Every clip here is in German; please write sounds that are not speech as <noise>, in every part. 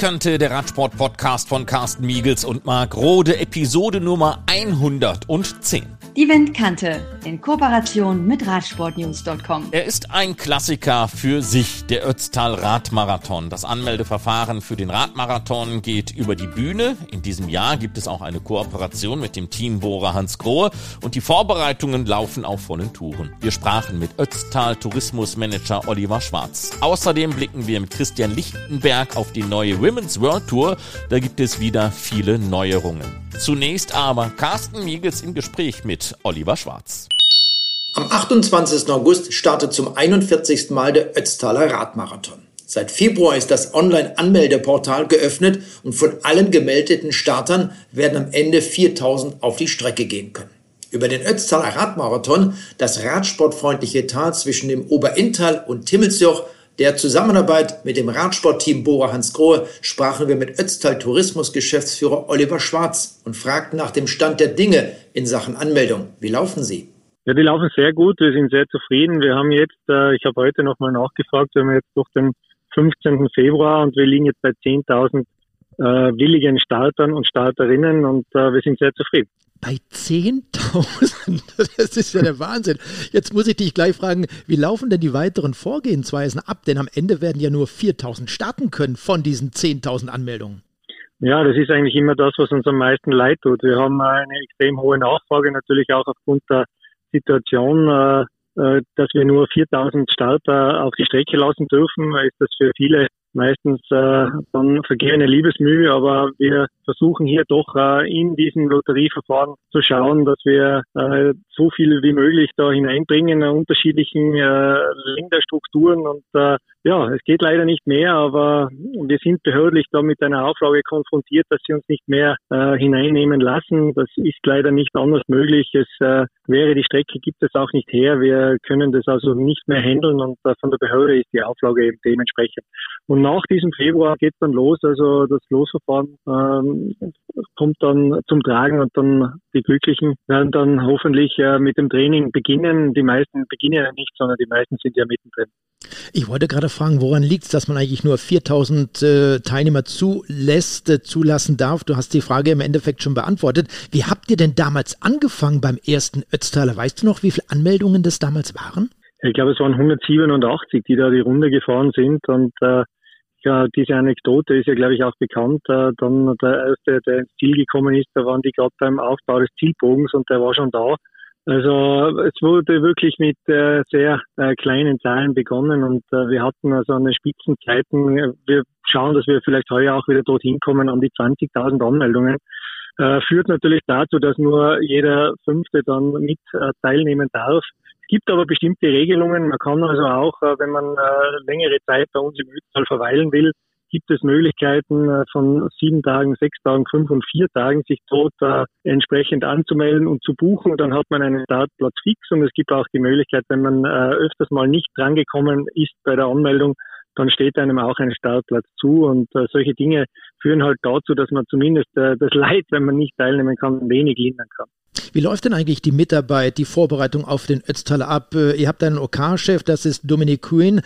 Windkante, der Radsport-Podcast von Carsten Miegels und Marc Rode, Episode Nummer 110. Die Windkante in Kooperation mit Radsportnews.com. Er ist ein Klassiker für sich, der Ötztal Radmarathon. Das Anmeldeverfahren für den Radmarathon geht über die Bühne. In diesem Jahr gibt es auch eine Kooperation mit dem Team Bora Hans Grohe und die Vorbereitungen laufen auf vollen Touren. Wir sprachen mit Ötztal Tourismusmanager Oliver Schwarz. Außerdem blicken wir mit Christian Lichtenberg auf die neue Women's World Tour. Da gibt es wieder viele Neuerungen. Zunächst aber Carsten Miegels im Gespräch mit Oliver Schwarz. Am 28. August startet zum 41. Mal der Ötztaler Radmarathon. Seit Februar ist das Online-Anmeldeportal geöffnet und von allen gemeldeten Startern werden am Ende 4000 auf die Strecke gehen können. Über den Ötztaler Radmarathon, das radsportfreundliche Tal zwischen dem Oberinntal und Timmelsjoch, der Zusammenarbeit mit dem Radsportteam Bora Hans Grohe sprachen wir mit Ötztal Tourismus Geschäftsführer Oliver Schwarz und fragten nach dem Stand der Dinge in Sachen Anmeldung. Wie laufen sie? Ja, die laufen sehr gut. Wir sind sehr zufrieden. Wir haben jetzt, äh, ich habe heute nochmal nachgefragt, wir haben jetzt durch den 15. Februar und wir liegen jetzt bei 10.000 äh, willigen Startern und Starterinnen und äh, wir sind sehr zufrieden. Bei 10.000? <laughs> Das ist ja der Wahnsinn. Jetzt muss ich dich gleich fragen, wie laufen denn die weiteren Vorgehensweisen ab? Denn am Ende werden ja nur 4.000 starten können von diesen 10.000 Anmeldungen. Ja, das ist eigentlich immer das, was uns am meisten leid tut. Wir haben eine extrem hohe Nachfrage, natürlich auch aufgrund der Situation, äh, äh, dass wir nur 4000 Starter auf die Strecke lassen dürfen, ist das für viele meistens äh, dann vergehene Liebesmühe, aber wir versuchen hier doch äh, in diesem Lotterieverfahren zu schauen, dass wir äh, so viel wie möglich da hineinbringen, in unterschiedlichen äh, Länderstrukturen und äh, ja, es geht leider nicht mehr, aber wir sind behördlich da mit einer Auflage konfrontiert, dass sie uns nicht mehr äh, hineinnehmen lassen. Das ist leider nicht anders möglich. Es äh, wäre die Strecke, gibt es auch nicht her. Wir können das also nicht mehr handeln und äh, von der Behörde ist die Auflage eben dementsprechend. Und nach diesem Februar geht dann los, also das Losverfahren ähm, kommt dann zum Tragen und dann die Glücklichen werden dann hoffentlich äh, mit dem Training beginnen. Die meisten beginnen ja nicht, sondern die meisten sind ja mittendrin. Ich wollte gerade fragen, woran liegt es, dass man eigentlich nur 4000 äh, Teilnehmer zulässt, äh, zulassen darf? Du hast die Frage im Endeffekt schon beantwortet. Wie habt ihr denn damals angefangen beim ersten Ötztaler? Weißt du noch, wie viele Anmeldungen das damals waren? Ich glaube, es waren 187, die da die Runde gefahren sind und äh, ja, diese Anekdote ist ja, glaube ich, auch bekannt. Äh, dann der erste, der ins Ziel gekommen ist, da waren die gerade beim Aufbau des Zielbogens und der war schon da. Also es wurde wirklich mit äh, sehr äh, kleinen Zahlen begonnen und äh, wir hatten also an den Spitzenzeiten, wir schauen, dass wir vielleicht heuer auch wieder dorthin kommen an die 20.000 Anmeldungen. Äh, führt natürlich dazu, dass nur jeder Fünfte dann mit äh, teilnehmen darf. Es gibt aber bestimmte Regelungen. Man kann also auch, äh, wenn man äh, längere Zeit bei uns im Ötztal verweilen will, gibt es Möglichkeiten äh, von sieben Tagen, sechs Tagen, fünf und vier Tagen sich dort äh, entsprechend anzumelden und zu buchen. Dann hat man einen Startplatz fix und es gibt auch die Möglichkeit, wenn man äh, öfters mal nicht drangekommen ist bei der Anmeldung, dann steht einem auch ein Startplatz zu und äh, solche Dinge führen halt dazu, dass man zumindest äh, das Leid, wenn man nicht teilnehmen kann, wenig lindern kann. Wie läuft denn eigentlich die Mitarbeit, die Vorbereitung auf den Ötztaler ab? Ihr habt einen OK-Chef, das ist Dominic Queen.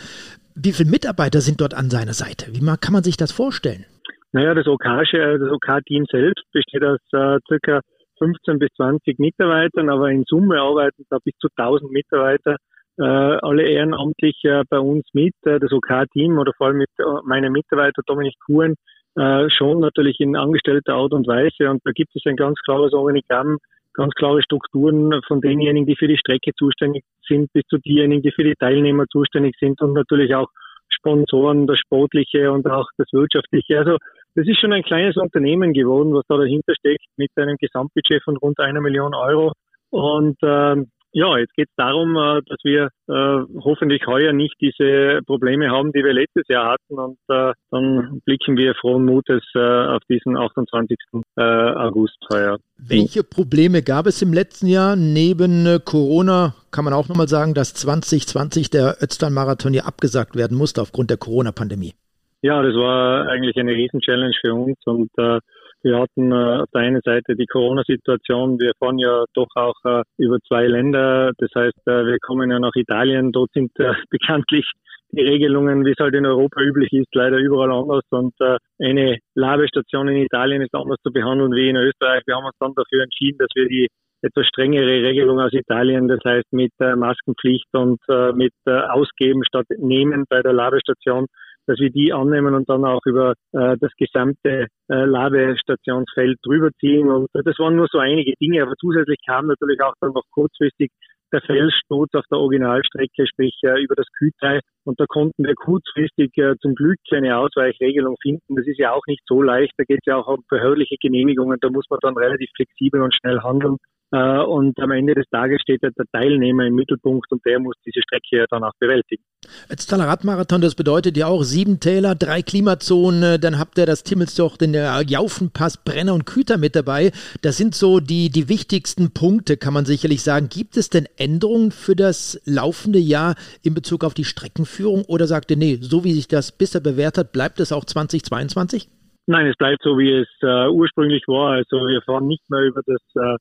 Wie viele Mitarbeiter sind dort an seiner Seite? Wie kann man sich das vorstellen? Naja, das OK-Team OK selbst besteht aus äh, circa 15 bis 20 Mitarbeitern, aber in Summe arbeiten da bis zu 1000 Mitarbeiter, äh, alle ehrenamtlich äh, bei uns mit. Äh, das OK-Team oder vor allem mit äh, meinem Mitarbeiter Dominik Kuhn äh, schon natürlich in angestellter Art und Weise. Und da gibt es ein ganz klares Organigramm, ganz klare Strukturen von denjenigen, die für die Strecke zuständig sind, bis zu denjenigen, die für die Teilnehmer zuständig sind und natürlich auch Sponsoren, das Sportliche und auch das Wirtschaftliche. Also das ist schon ein kleines Unternehmen geworden, was da dahinter steckt, mit einem Gesamtbudget von rund einer Million Euro. Und ähm, ja, jetzt geht es darum, äh, dass wir äh, hoffentlich heuer nicht diese Probleme haben, die wir letztes Jahr hatten. Und äh, dann blicken wir frohen Mutes auf diesen 28. Äh, August heuer. Welche Probleme gab es im letzten Jahr? Neben Corona kann man auch nochmal sagen, dass 2020 der Ötztal-Marathon hier abgesagt werden musste aufgrund der Corona-Pandemie. Ja, das war eigentlich eine Riesen-Challenge für uns und äh, wir hatten äh, auf der einen Seite die Corona-Situation. Wir fahren ja doch auch äh, über zwei Länder. Das heißt, äh, wir kommen ja nach Italien. Dort sind äh, <laughs> bekanntlich die Regelungen, wie es halt in Europa üblich ist, leider überall anders. Und äh, eine Labestation in Italien ist anders zu behandeln wie in Österreich. Wir haben uns dann dafür entschieden, dass wir die etwas strengere Regelung aus Italien, das heißt mit äh, Maskenpflicht und mit Ausgeben statt Nehmen bei der Labestation, dass wir die annehmen und dann auch über äh, das gesamte äh, Labestationsfeld drüber ziehen. Und das waren nur so einige Dinge, aber zusätzlich kam natürlich auch dann noch kurzfristig der Felssturz auf der Originalstrecke, sprich äh, über das Kühlteil. Und da konnten wir kurzfristig äh, zum Glück eine Ausweichregelung finden. Das ist ja auch nicht so leicht. Da geht es ja auch um behördliche Genehmigungen. Da muss man dann relativ flexibel und schnell handeln. Äh, und am Ende des Tages steht der Teilnehmer im Mittelpunkt und der muss diese Strecke ja dann auch bewältigen. Ötztaler Radmarathon, das bedeutet ja auch sieben Täler, drei Klimazonen, dann habt ihr das Timmelsdoch, den Jaufenpass, Brenner und Küter mit dabei. Das sind so die, die wichtigsten Punkte, kann man sicherlich sagen. Gibt es denn Änderungen für das laufende Jahr in Bezug auf die Streckenführung oder sagt ihr, nee, so wie sich das bisher bewährt hat, bleibt es auch 2022? Nein, es bleibt so, wie es äh, ursprünglich war. Also wir fahren nicht mehr über das äh,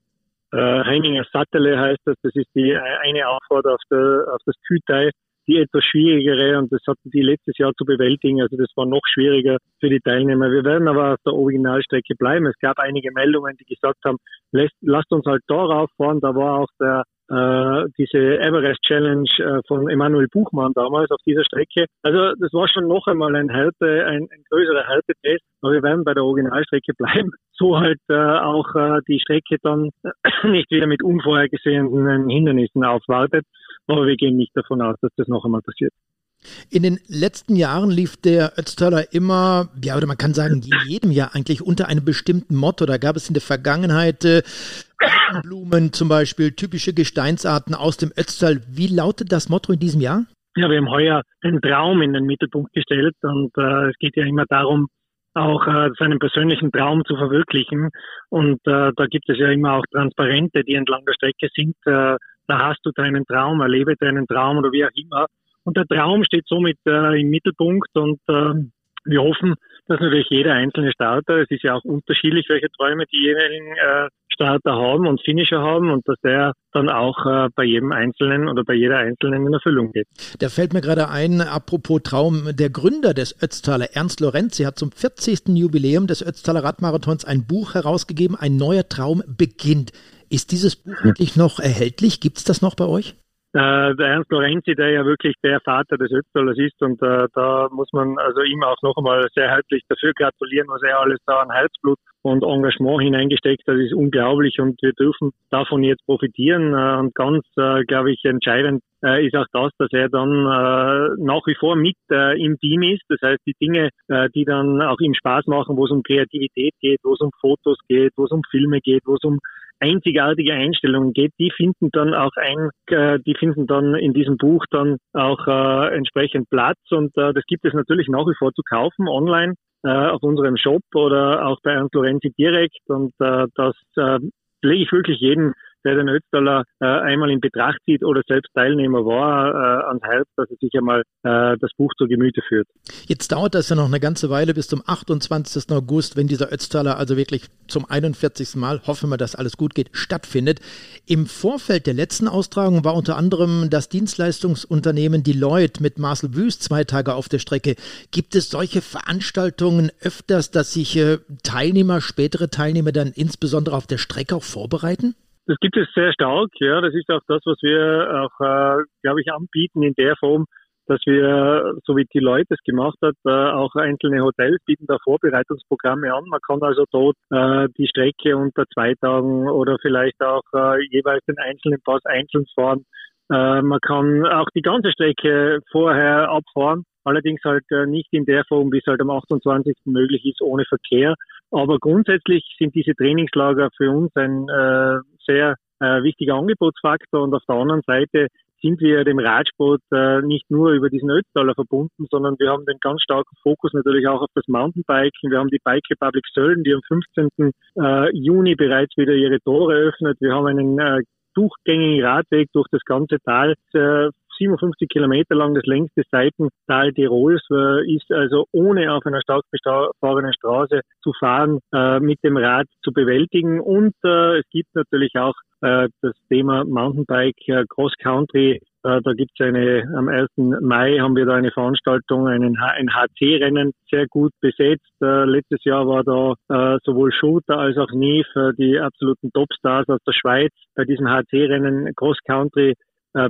äh, Heininger Sattele heißt das. Das ist die eine Auffahrt auf, der, auf das Kütei, die etwas schwierigere und das hatten die letztes Jahr zu bewältigen. Also das war noch schwieriger für die Teilnehmer. Wir werden aber auf der Originalstrecke bleiben. Es gab einige Meldungen, die gesagt haben, lasst, lasst uns halt da rauffahren. Da war auch der äh, diese Everest Challenge äh, von Emanuel Buchmann damals auf dieser Strecke. Also das war schon noch einmal ein Härte, ein, ein größerer Härtetest, aber wir werden bei der Originalstrecke <laughs> bleiben, so halt äh, auch äh, die Strecke dann <clears throat> nicht wieder mit unvorhergesehenen Hindernissen aufwartet. Aber wir gehen nicht davon aus, dass das noch einmal passiert. In den letzten Jahren lief der Ötztaler immer, ja, oder man kann sagen, <clears throat> jedem Jahr eigentlich unter einem bestimmten Motto. Da gab es in der Vergangenheit äh, Blumen zum Beispiel, typische Gesteinsarten aus dem Ötztal. Wie lautet das Motto in diesem Jahr? Ja, wir haben heuer den Traum in den Mittelpunkt gestellt und äh, es geht ja immer darum, auch äh, seinen persönlichen Traum zu verwirklichen. Und äh, da gibt es ja immer auch Transparente, die entlang der Strecke sind. Äh, da hast du deinen Traum, erlebe deinen Traum oder wie auch immer. Und der Traum steht somit äh, im Mittelpunkt und äh, wir hoffen, dass natürlich jeder einzelne Starter, es ist ja auch unterschiedlich, welche Träume die jeweiligen äh, Starter haben und Finisher haben und dass der dann auch äh, bei jedem Einzelnen oder bei jeder Einzelnen in Erfüllung geht. Da fällt mir gerade ein, apropos Traum, der Gründer des Ötztaler, Ernst Lorenzi, hat zum 40. Jubiläum des Ötztaler Radmarathons ein Buch herausgegeben, Ein neuer Traum beginnt. Ist dieses Buch eigentlich noch erhältlich? Gibt es das noch bei euch? Äh, der Ernst Lorenzi, der ja wirklich der Vater des Ötztalers ist und äh, da muss man also ihm auch noch einmal sehr herzlich dafür gratulieren, was er alles da an Herzblut und Engagement hineingesteckt. Das ist unglaublich und wir dürfen davon jetzt profitieren äh, und ganz, äh, glaube ich, entscheidend äh, ist auch das, dass er dann nach wie vor mit im Team ist. Das heißt, die Dinge, die dann auch ihm Spaß machen, wo es um Kreativität geht, wo es um Fotos geht, wo es um Filme geht, wo es um einzigartige Einstellungen geht, die finden dann auch ein, die finden dann in diesem Buch dann auch entsprechend Platz und das gibt es natürlich nach wie vor zu kaufen online äh, auf unserem Shop oder auch bei Ernst Lorenzi direkt. Und äh, das äh, lege ich wirklich jedem der den Ötztaler äh, einmal in Betracht zieht oder selbst Teilnehmer war, äh, ans Herz, dass er sich einmal äh, das Buch zu Gemüte führt. Jetzt dauert das ja noch eine ganze Weile bis zum 28. August, wenn dieser Ötztaler also wirklich zum 41. Mal, hoffen wir, dass alles gut geht, stattfindet. Im Vorfeld der letzten Austragung war unter anderem das Dienstleistungsunternehmen Deloitte mit Marcel Wüst zwei Tage auf der Strecke. Gibt es solche Veranstaltungen öfters, dass sich äh, Teilnehmer, spätere Teilnehmer dann insbesondere auf der Strecke auch vorbereiten? Das gibt es sehr stark, ja. Das ist auch das, was wir auch, äh, glaube ich, anbieten in der Form, dass wir, so wie die Leute es gemacht hat, äh, auch einzelne Hotels bieten da Vorbereitungsprogramme an. Man kann also dort äh, die Strecke unter zwei Tagen oder vielleicht auch äh, jeweils den einzelnen Pass einzeln fahren. Äh, man kann auch die ganze Strecke vorher abfahren, allerdings halt äh, nicht in der Form, wie es halt am 28. möglich ist, ohne Verkehr. Aber grundsätzlich sind diese Trainingslager für uns ein äh, sehr äh, wichtiger Angebotsfaktor und auf der anderen Seite sind wir dem Radsport äh, nicht nur über diesen Ötztaler verbunden, sondern wir haben den ganz starken Fokus natürlich auch auf das Mountainbiken. Wir haben die Bike Republic Sölden, die am 15. Äh, Juni bereits wieder ihre Tore öffnet. Wir haben einen äh, durchgängigen Radweg durch das ganze Tal, äh, 57 Kilometer lang das längste Seitental Tirols, äh, ist also ohne auf einer stark befahrenen Straße zu fahren, äh, mit dem Rad zu bewältigen. Und äh, es gibt natürlich auch äh, das Thema Mountainbike, äh, Cross Country Äh, da gibt es eine, am 1. Mai haben wir da eine Veranstaltung, einen, ein HC-Rennen, sehr gut besetzt. Letztes Jahr war da sowohl Shooter als auch Neve, die absoluten Topstars aus der Schweiz, bei diesem HC-Rennen Cross Country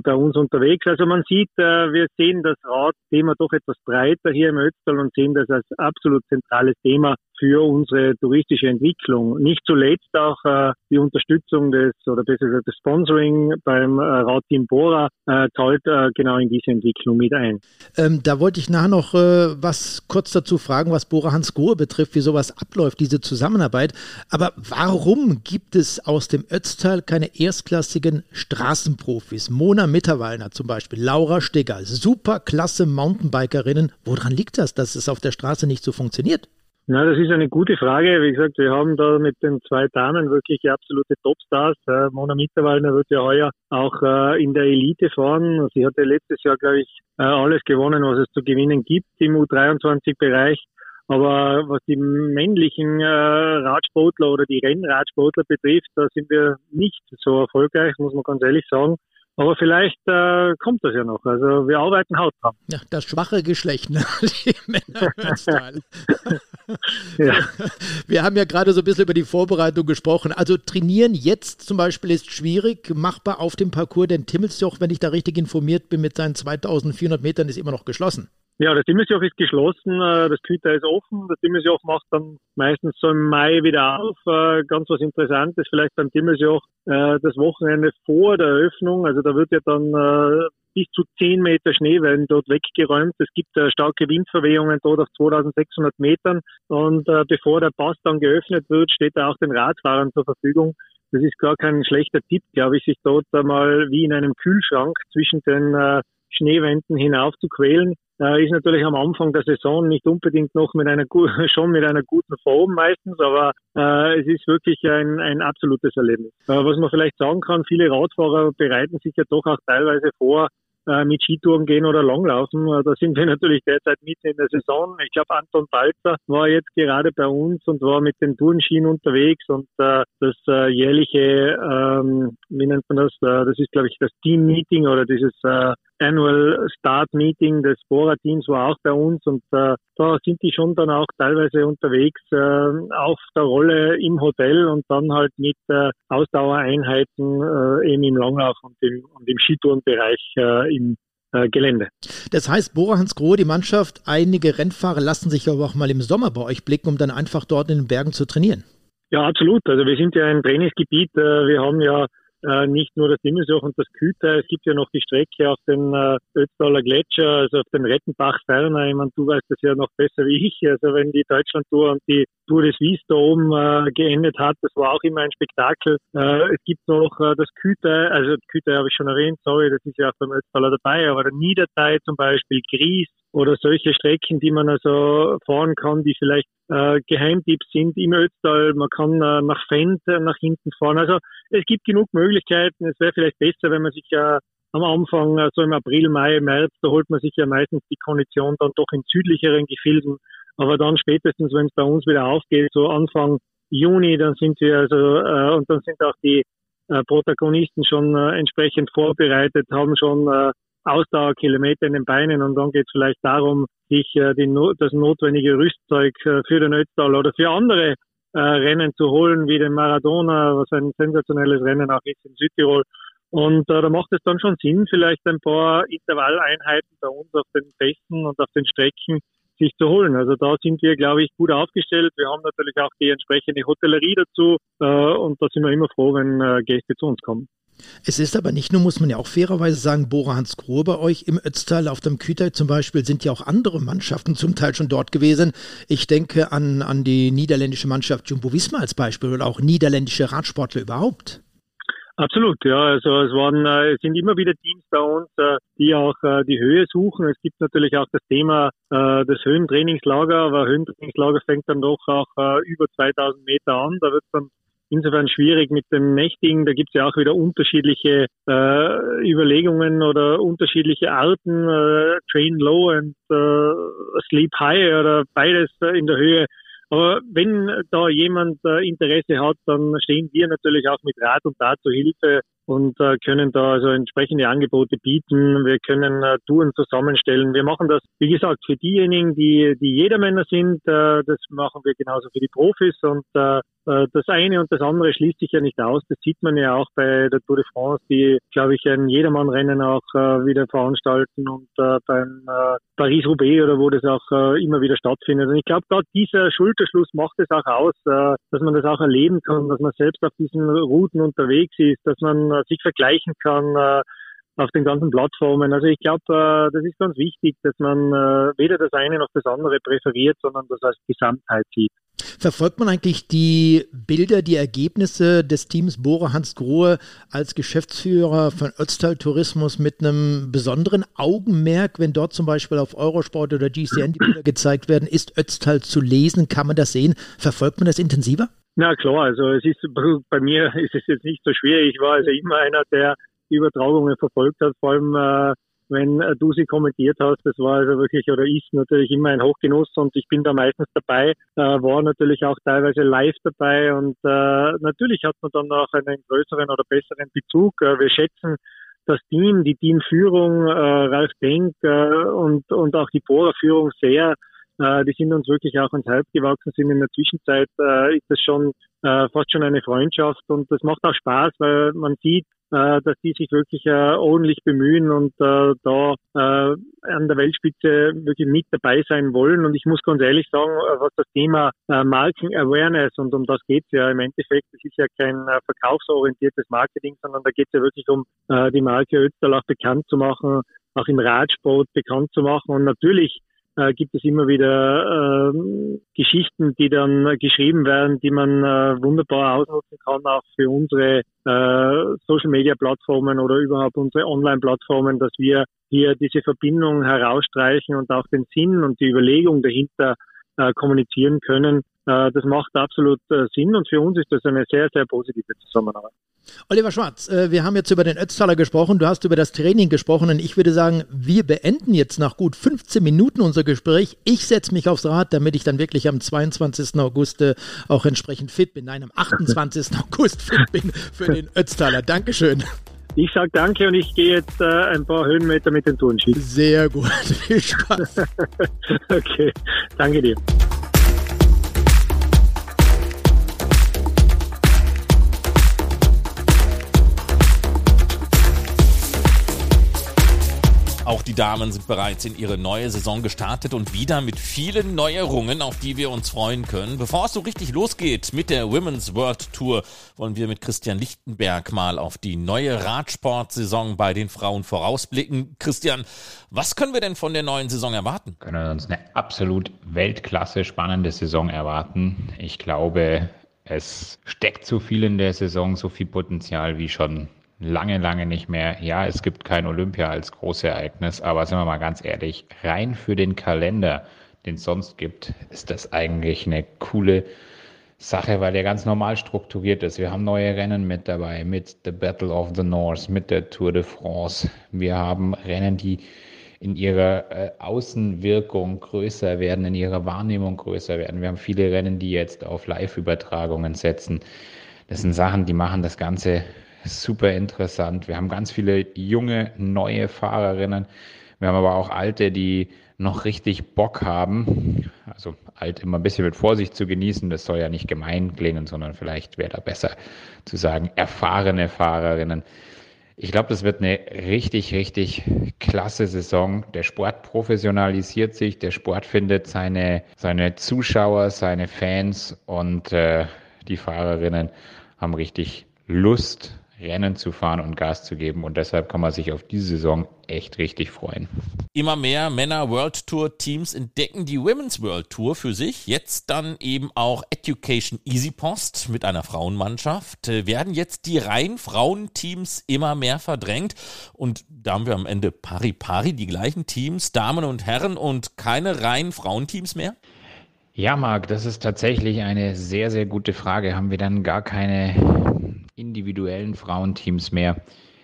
bei uns unterwegs. Also man sieht, äh, wir sehen das Radthema doch etwas breiter hier im Ötztal und sehen das als absolut zentrales Thema für unsere touristische Entwicklung. Nicht zuletzt auch äh, die Unterstützung des oder besser gesagt das Sponsoring beim äh, Radteam Bora äh, zahlt äh, genau in diese Entwicklung mit ein. Ähm, da wollte ich nachher noch äh, was kurz dazu fragen, was Bora Hans Grohe betrifft, wie sowas abläuft, diese Zusammenarbeit. Aber warum gibt es aus dem Ötztal keine erstklassigen Straßenprofis? Mona Mitterwallner zum Beispiel, Laura Stegger, super klasse Mountainbikerinnen. Woran liegt das, dass es auf der Straße nicht so funktioniert? Na, das ist eine gute Frage. Wie gesagt, wir haben da mit den zwei Damen wirklich absolute Topstars. Äh, Mona Mitterwaldner wird ja heuer auch äh, in der Elite fahren. Sie hatte letztes Jahr, glaube ich, äh, alles gewonnen, was es zu gewinnen gibt im U23-Bereich. Aber was die männlichen äh, Radsportler oder die Rennradsportler betrifft, da sind wir nicht so erfolgreich, muss man ganz ehrlich sagen. Aber vielleicht äh, kommt das ja noch. Also wir arbeiten hart dran. Ja, das schwache Geschlecht, ne? <laughs> die Männer <laughs> ja. Wir haben ja gerade so ein bisschen über die Vorbereitung gesprochen. Also trainieren jetzt zum Beispiel ist schwierig, machbar auf dem Parcours, denn Timmelsjoch, wenn ich da richtig informiert bin, mit seinen 2400 Metern ist immer noch geschlossen. Ja, das Dimmelsjoch ist geschlossen, äh, das Küter ist offen. Das Dimmelsjoch macht dann meistens so im Mai wieder auf. Äh, ganz was Interessantes vielleicht beim Dimmelsjoch äh, das Wochenende vor der Eröffnung. Also da wird ja dann bis zu 10 Meter Schnee werden dort weggeräumt. Es gibt starke Windverwehungen dort auf 2600 Metern. Und bevor der Pass dann geöffnet wird, steht er auch den Radfahrern zur Verfügung. Das ist gar kein schlechter Tipp, glaube ich, sich dort einmal wie in einem Kühlschrank zwischen den Schneewänden hinauf zu quälen äh, ist natürlich am Anfang der Saison nicht unbedingt noch mit einer <laughs> schon mit einer guten Form meistens, aber äh, es ist wirklich ein, ein absolutes Erlebnis. Äh, was man vielleicht sagen kann, viele Radfahrer bereiten sich ja doch auch teilweise vor, äh, mit Skitouren gehen oder Langlaufen. Äh, da sind wir <laughs> natürlich derzeit mitten in der Saison. Ich glaube, Anton Balzer war jetzt gerade bei uns und war mit den Tourenschienen unterwegs und äh, das äh, jährliche, ähm, wie nennt man das? Äh, das ist, glaube ich, das Team-Meeting oder dieses äh, Annual Start Meeting des Bora-Teams war auch bei uns und äh, da sind die schon dann auch teilweise unterwegs äh, auf der Rolle im Hotel und dann halt mit äh, Ausdauereinheiten äh, eben im Langlauf und im, und im Skitourenbereich äh, im äh, Gelände. Das heißt, Bora Hans Grohe, die Mannschaft, einige Rennfahrer lassen sich aber auch mal im Sommer bei euch blicken, um dann einfach dort in den Bergen zu trainieren. Ja, absolut. Also wir sind ja ein Trainingsgebiet. Äh, wir haben ja äh, nicht nur das Dimmelsjoch und das Küter, es gibt ja noch die Strecke auf den äh, Ötztaler Gletscher, also auf den Rettenbach ferner. Ich meine, du weißt das ja noch besser wie ich. Also wenn die Deutschlandtour und die Tour des Wies da oben äh, geendet hat, das war auch immer ein Spektakel. Äh, es gibt noch äh, das Küter, also Küter habe ich schon erwähnt, sorry, das ist ja auch beim Ötztaler dabei, aber der Niederteil zum Beispiel, Gries, oder solche Strecken, die man also fahren kann, die vielleicht äh, Geheimtipps sind im Ötztal. Man kann äh, nach Fendt äh, nach hinten fahren. Also es gibt genug Möglichkeiten. Es wäre vielleicht besser, wenn man sich ja am Anfang, äh, so im April, Mai, März, da holt man sich ja meistens die Kondition dann doch in südlicheren Gefilden. Aber dann spätestens, wenn es bei uns wieder aufgeht, so Anfang Juni, dann sind wir also äh, und dann sind auch die äh, Protagonisten schon äh, entsprechend vorbereitet, haben schon äh, Ausdauerkilometer in den Beinen und dann geht es vielleicht darum, sich äh, die, das notwendige Rüstzeug äh, für den Ötztal oder für andere äh, Rennen zu holen, wie den Maradona, was ein sensationelles Rennen auch ist in Südtirol. Und äh, da macht es dann schon Sinn, vielleicht ein paar Intervalleinheiten bei uns auf den Pässen und auf den Strecken sich zu holen. Also da sind wir, glaube ich, gut aufgestellt. Wir haben natürlich auch die entsprechende Hotellerie dazu äh, und da sind wir immer froh, wenn äh, Gäste zu uns kommen. Es ist aber nicht nur, muss man ja auch fairerweise sagen, Bora Hans Grohe bei euch im Ötztal auf dem Küter zum Beispiel sind ja auch andere Mannschaften zum Teil schon dort gewesen. Ich denke an, an die niederländische Mannschaft Jumbo Visma als Beispiel oder auch niederländische Radsportler überhaupt. Absolut, ja. Also es waren, äh, es sind immer wieder Teams bei uns, äh, die auch äh, die Höhe suchen. Es gibt natürlich auch das Thema des Höhentrainingslager, aber Höhentrainingslager fängt dann doch auch über 2000 Meter an. Da wird dann insofern schwierig mit dem Nächtigen. Da gibt es ja auch wieder unterschiedliche äh, Überlegungen oder unterschiedliche Arten, äh, Train Low und äh, Sleep High oder beides in der Höhe. Aber wenn da jemand äh, Interesse hat, dann stehen wir natürlich auch mit Rat und Tat zur Hilfe und äh, können da also entsprechende Angebote bieten. Wir können äh, Touren zusammenstellen. Wir machen das, wie gesagt, für diejenigen, die, die Jedermänner sind. Das machen wir genauso für die Profis und äh, das eine und das andere schließt sich ja nicht aus. Das sieht man ja auch bei der Tour de France, die, glaube ich, ein Jedermannrennen auch äh, wieder veranstalten und äh, beim äh, Paris-Roubaix oder wo das auch äh, immer wieder stattfindet. Und ich glaube, gerade dieser Schulterschluss macht es auch aus, äh, dass man das auch erleben kann, dass man selbst auf diesen Routen unterwegs ist, dass man äh, sich vergleichen kann, äh, auf den ganzen Plattformen. Also ich glaube, äh, das ist ganz wichtig, dass man äh, weder das eine noch das andere präferiert, sondern das als Gesamtheit sieht. Verfolgt man eigentlich die Bilder, die Ergebnisse des Teams Bora Hans Grohe als Geschäftsführer von Ötztal Tourismus mit einem besonderen Augenmerk, wenn dort zum Beispiel auf Eurosport oder GCN die Bilder gezeigt werden? Ist Ötztal zu lesen? Kann man das sehen? Verfolgt man das intensiver? Na klar, also es ist bei mir ist es jetzt nicht so schwer. Ich war also immer einer, der Übertragungen verfolgt hat, vor allem äh, wenn äh, du sie kommentiert hast. Das war also wirklich oder ist natürlich immer ein Hochgenuss und ich bin da meistens dabei, äh, war natürlich auch teilweise live dabei und äh, natürlich hat man dann auch einen größeren oder besseren Bezug. Äh, wir schätzen das Team, die Teamführung, äh, Ralf Denk äh, und, und auch die Bohrerführung sehr. Äh, die sind uns wirklich auch ans Herz gewachsen sind. In der Zwischenzeit äh, ist das schon äh, fast schon eine Freundschaft und das macht auch Spaß, weil man sieht, dass die sich wirklich äh, ordentlich bemühen und äh, da äh, an der Weltspitze wirklich mit dabei sein wollen. Und ich muss ganz ehrlich sagen, äh, was das Thema äh, Marketing Awareness und um das geht's ja im Endeffekt, das ist ja kein äh, verkaufsorientiertes Marketing, sondern da geht's ja wirklich um äh, die Marke auch bekannt zu machen, auch im Radsport bekannt zu machen. Und natürlich äh, gibt es immer wieder äh, Geschichten, die dann geschrieben werden, die man äh, wunderbar ausnutzen kann, auch für unsere äh, Social-Media-Plattformen oder überhaupt unsere Online-Plattformen, dass wir hier diese Verbindung herausstreichen und auch den Sinn und die Überlegung dahinter äh, kommunizieren können. Äh, das macht absolut äh, Sinn und für uns ist das eine sehr, sehr positive Zusammenarbeit. Oliver Schwarz, wir haben jetzt über den Ötztaler gesprochen, du hast über das Training gesprochen und ich würde sagen, wir beenden jetzt nach gut 15 Minuten unser Gespräch. Ich setze mich aufs Rad, damit ich dann wirklich am 22. August auch entsprechend fit bin. Nein, am 28. <laughs> August fit bin für den Ötztaler. Dankeschön. Ich sage danke und ich gehe jetzt äh, ein paar Höhenmeter mit den Turnschuhen. Sehr gut, <laughs> viel Spaß. <laughs> okay, danke dir. Auch die Damen sind bereits in ihre neue Saison gestartet und wieder mit vielen Neuerungen, auf die wir uns freuen können. Bevor es so richtig losgeht mit der Women's World Tour, wollen wir mit Christian Lichtenberg mal auf die neue Radsportsaison bei den Frauen vorausblicken. Christian, was können wir denn von der neuen Saison erwarten? Können wir uns eine absolut Weltklasse spannende Saison erwarten. Ich glaube, es steckt so viel in der Saison, so viel Potenzial wie schon lange, lange nicht mehr. Ja, es gibt kein Olympia als Großereignis, aber sind wir mal ganz ehrlich, rein für den Kalender, den es sonst gibt, ist das eigentlich eine coole Sache, weil der ganz normal strukturiert ist. Wir haben neue Rennen mit dabei, mit The Battle of the North, mit der Tour de France. Wir haben Rennen, die in ihrer äh, Außenwirkung größer werden, in ihrer Wahrnehmung größer werden. Wir haben viele Rennen, die jetzt auf Live-Übertragungen setzen. Das sind Sachen, die machen das Ganze super interessant. Wir haben ganz viele junge, neue Fahrerinnen. Wir haben aber auch alte, die noch richtig Bock haben. Also alt immer ein bisschen mit Vorsicht zu genießen. Das soll ja nicht gemein klingen, sondern vielleicht wäre da besser zu sagen, erfahrene Fahrerinnen. Ich glaube, das wird eine richtig, richtig klasse Saison. Der Sport professionalisiert sich, der Sport findet seine, seine Zuschauer, seine Fans und äh, die Fahrerinnen haben richtig Lust, Rennen zu fahren und Gas zu geben. Und deshalb kann man sich auf diese Saison echt richtig freuen. Immer mehr Männer World Tour Teams entdecken die Women's World Tour für sich. Jetzt dann eben auch Education Easy Post mit einer Frauenmannschaft. Äh, werden jetzt die reinen Frauenteams immer mehr verdrängt. Und da haben wir am Ende pari pari die gleichen Teams, Damen und Herren und keine reinen Frauenteams mehr? Ja, Marc, das ist tatsächlich eine sehr, sehr gute Frage. Haben wir dann gar keine individuellen Frauenteams mehr.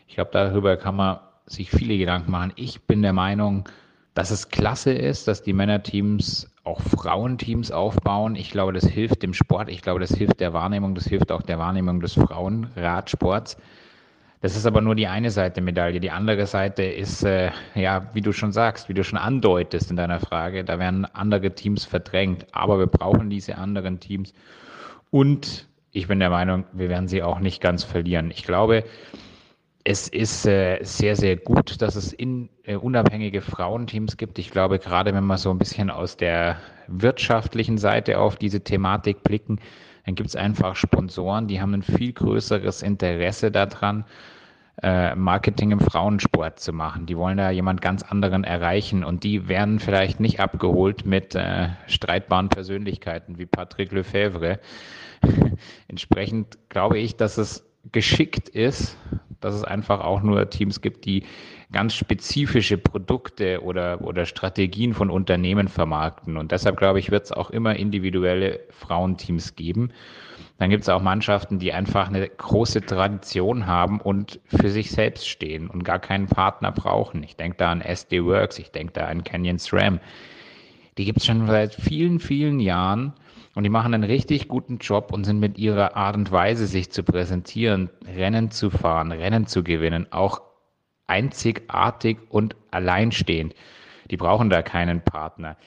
Ich glaube, darüber kann man sich viele Gedanken machen. Ich bin der Meinung, dass es klasse ist, dass die Männerteams auch Frauenteams aufbauen. Ich glaube, das hilft dem Sport. Ich glaube, das hilft der Wahrnehmung. Das hilft auch der Wahrnehmung des Frauenradsports. Das ist aber nur die eine Seite der Medaille. Die andere Seite ist, äh, ja, wie du schon sagst, wie du schon andeutest in deiner Frage, da werden andere Teams verdrängt. Aber wir brauchen diese anderen Teams. Und ich bin der Meinung, wir werden sie auch nicht ganz verlieren. Ich glaube, es ist äh, sehr, sehr gut, dass es in, äh, unabhängige Frauenteams gibt. Ich glaube, gerade wenn wir so ein bisschen aus der wirtschaftlichen Seite auf diese Thematik blicken, dann gibt es einfach Sponsoren, die haben ein viel größeres Interesse daran, äh, Marketing im Frauensport zu machen. Die wollen da jemand ganz anderen erreichen und die werden vielleicht nicht abgeholt mit äh, streitbaren Persönlichkeiten wie Patrick Lefebvre. <laughs> Entsprechend glaube ich, dass es geschickt ist, dass es einfach auch nur Teams gibt, die ganz spezifische Produkte oder, oder Strategien von Unternehmen vermarkten. Und deshalb glaube ich, wird es auch immer individuelle Frauenteams geben. Dann gibt es auch Mannschaften, die einfach eine große Tradition haben und für sich selbst stehen und gar keinen Partner brauchen. Ich denke da an SD Works, ich denke da an Canyon SRAM. Die gibt es schon seit vielen, vielen Jahren und die machen einen richtig guten Job und sind mit ihrer Art und Weise, sich zu präsentieren, Rennen zu fahren, Rennen zu gewinnen, auch einzigartig und alleinstehend. Die brauchen da keinen Partner.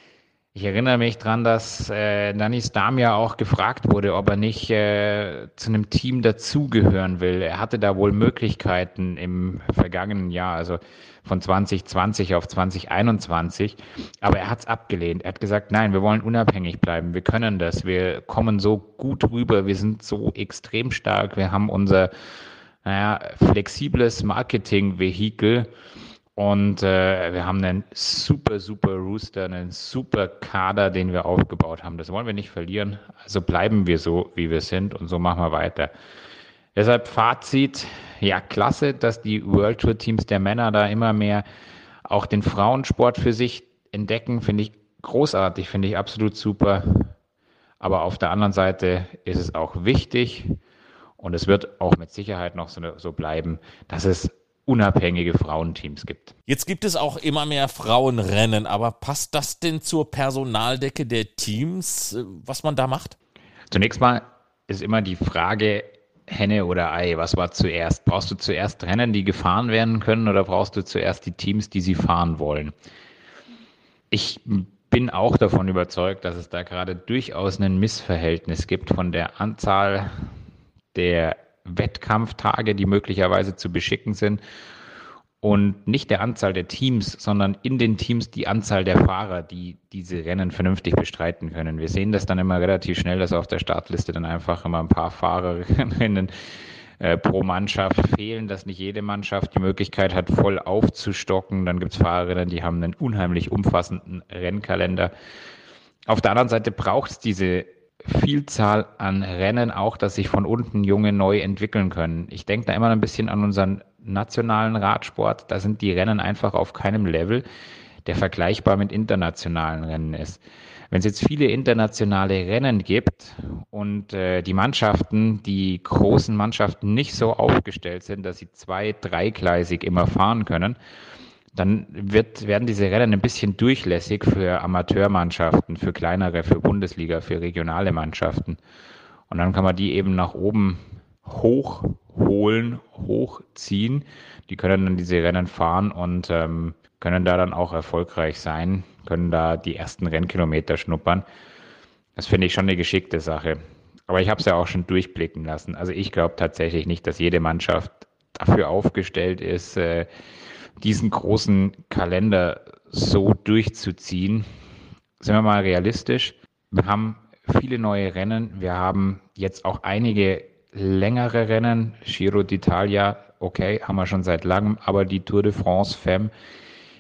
Ich erinnere mich dran, dass äh, Danis Damia auch gefragt wurde, ob er nicht äh, zu einem Team dazugehören will. Er hatte da wohl Möglichkeiten im vergangenen Jahr, also von 2020 auf 2021, aber er hat es abgelehnt. Er hat gesagt, nein, wir wollen unabhängig bleiben, wir können das, wir kommen so gut rüber, wir sind so extrem stark, wir haben unser naja, flexibles Marketing-Vehikel und äh, wir haben einen super, super Rooster, einen super Kader, den wir aufgebaut haben. Das wollen wir nicht verlieren. Also bleiben wir so, wie wir sind und so machen wir weiter. Deshalb Fazit, ja, klasse, dass die World Tour Teams der Männer da immer mehr auch den Frauensport für sich entdecken, finde ich großartig, finde ich absolut super. Aber auf der anderen Seite ist es auch wichtig und es wird auch mit Sicherheit noch so, so bleiben, dass es unabhängige Frauenteams gibt. Jetzt gibt es auch immer mehr Frauenrennen, aber passt das denn zur Personaldecke der Teams, äh, was man da macht? Zunächst mal ist immer die Frage, Henne oder Ei, was war zuerst? Brauchst du zuerst Rennen, die gefahren werden können oder brauchst du zuerst die Teams, die sie fahren wollen? Ich bin auch davon überzeugt, dass es da gerade durchaus ein Missverhältnis gibt von der Anzahl der Wettkampftage, die möglicherweise zu beschicken sind. Und nicht der Anzahl der Teams, sondern in den Teams die Anzahl der Fahrer, die diese Rennen vernünftig bestreiten können. Wir sehen das dann immer relativ schnell, dass auf der Startliste dann einfach immer ein paar Fahrerinnen äh, pro Mannschaft fehlen, dass nicht jede Mannschaft die Möglichkeit hat, voll aufzustocken. Dann gibt es Fahrerinnen, die haben einen unheimlich umfassenden Rennkalender. Auf der anderen Seite braucht es diese Vielzahl an Rennen auch, dass sich von unten Junge neu entwickeln können. Ich denke da immer ein bisschen an unseren nationalen Radsport. Da sind die Rennen einfach auf keinem Level, der vergleichbar mit internationalen Rennen ist. Wenn es jetzt viele internationale Rennen gibt und äh, die Mannschaften, die großen Mannschaften nicht so aufgestellt sind, dass sie zwei-, dreigleisig immer fahren können, dann wird, werden diese Rennen ein bisschen durchlässig für Amateurmannschaften, für kleinere, für Bundesliga, für regionale Mannschaften. Und dann kann man die eben nach oben hochholen, hochziehen. Die können dann diese Rennen fahren und ähm, können da dann auch erfolgreich sein, können da die ersten Rennkilometer schnuppern. Das finde ich schon eine geschickte Sache. Aber ich habe es ja auch schon durchblicken lassen. Also ich glaube tatsächlich nicht, dass jede Mannschaft dafür aufgestellt ist, äh, diesen großen Kalender so durchzuziehen. Sind wir mal realistisch. Wir haben viele neue Rennen. Wir haben jetzt auch einige längere Rennen. Giro d'Italia, okay, haben wir schon seit langem, aber die Tour de France Femme,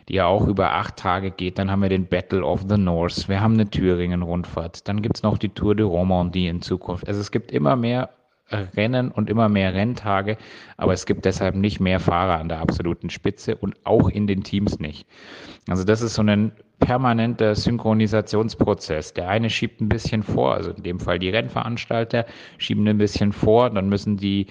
die ja auch über acht Tage geht. Dann haben wir den Battle of the North. Wir haben eine Thüringen-Rundfahrt. Dann gibt es noch die Tour de Romandie in Zukunft. Also es gibt immer mehr Rennen und immer mehr Renntage, aber es gibt deshalb nicht mehr Fahrer an der absoluten Spitze und auch in den Teams nicht. Also das ist so ein permanenter Synchronisationsprozess. Der eine schiebt ein bisschen vor, also in dem Fall die Rennveranstalter schieben ein bisschen vor, dann müssen die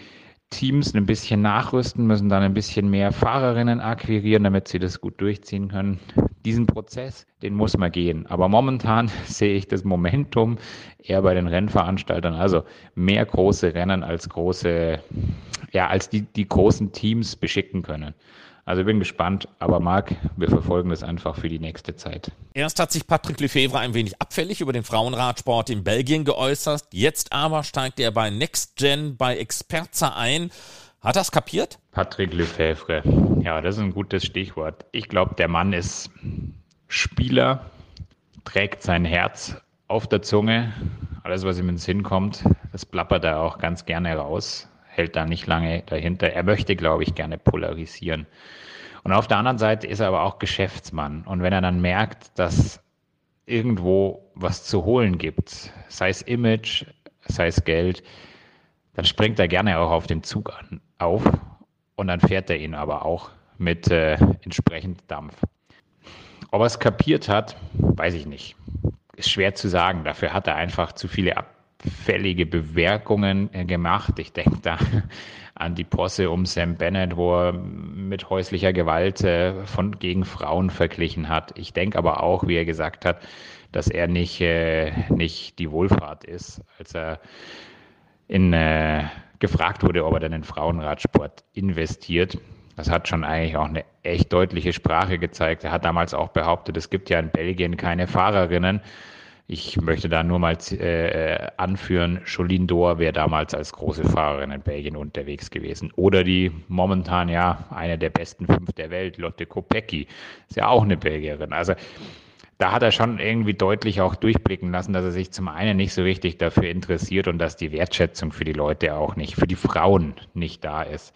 Teams ein bisschen nachrüsten, müssen dann ein bisschen mehr Fahrerinnen akquirieren, damit sie das gut durchziehen können. Diesen Prozess, den muss man gehen. Aber momentan <laughs> sehe ich das Momentum eher bei den Rennveranstaltern. Also mehr große Rennen als große, ja, als die, die großen Teams beschicken können. Also ich bin gespannt, aber Marc, wir verfolgen das einfach für die nächste Zeit. Erst hat sich Patrick Lefevre ein wenig abfällig über den Frauenradsport in Belgien geäußert, jetzt aber steigt er bei Next Gen bei Experza ein. Hat er es kapiert? Patrick Lefevre, ja, das ist ein gutes Stichwort. Ich glaube, der Mann ist Spieler, trägt sein Herz auf der Zunge. Alles, was ihm in den Sinn kommt, das plappert er auch ganz gerne raus hält da nicht lange dahinter. Er möchte, glaube ich, gerne polarisieren. Und auf der anderen Seite ist er aber auch Geschäftsmann. Und wenn er dann merkt, dass irgendwo was zu holen gibt, sei es Image, sei es Geld, dann springt er gerne auch auf den Zug an, auf und dann fährt er ihn aber auch mit äh, entsprechend Dampf. Ob er es kapiert hat, weiß ich nicht. Ist schwer zu sagen. Dafür hat er einfach zu viele Ab fällige Bewerkungen äh, gemacht. Ich denke da <laughs> an die Posse um Sam Bennett, wo er mit häuslicher Gewalt äh, von, gegen Frauen verglichen hat. Ich denke aber auch, wie er gesagt hat, dass er nicht, äh, nicht die Wohlfahrt ist, als er in, äh, gefragt wurde, ob er dann in Frauenradsport investiert. Das hat schon eigentlich auch eine echt deutliche Sprache gezeigt. Er hat damals auch behauptet, es gibt ja in Belgien keine Fahrerinnen. Ich möchte da nur mal äh, anführen, Jolene Dohr wäre damals als große Fahrerin in Belgien unterwegs gewesen. Oder die momentan ja eine der besten fünf der Welt, Lotte Kopecki, ist ja auch eine Belgierin. Also da hat er schon irgendwie deutlich auch durchblicken lassen, dass er sich zum einen nicht so richtig dafür interessiert und dass die Wertschätzung für die Leute auch nicht, für die Frauen nicht da ist.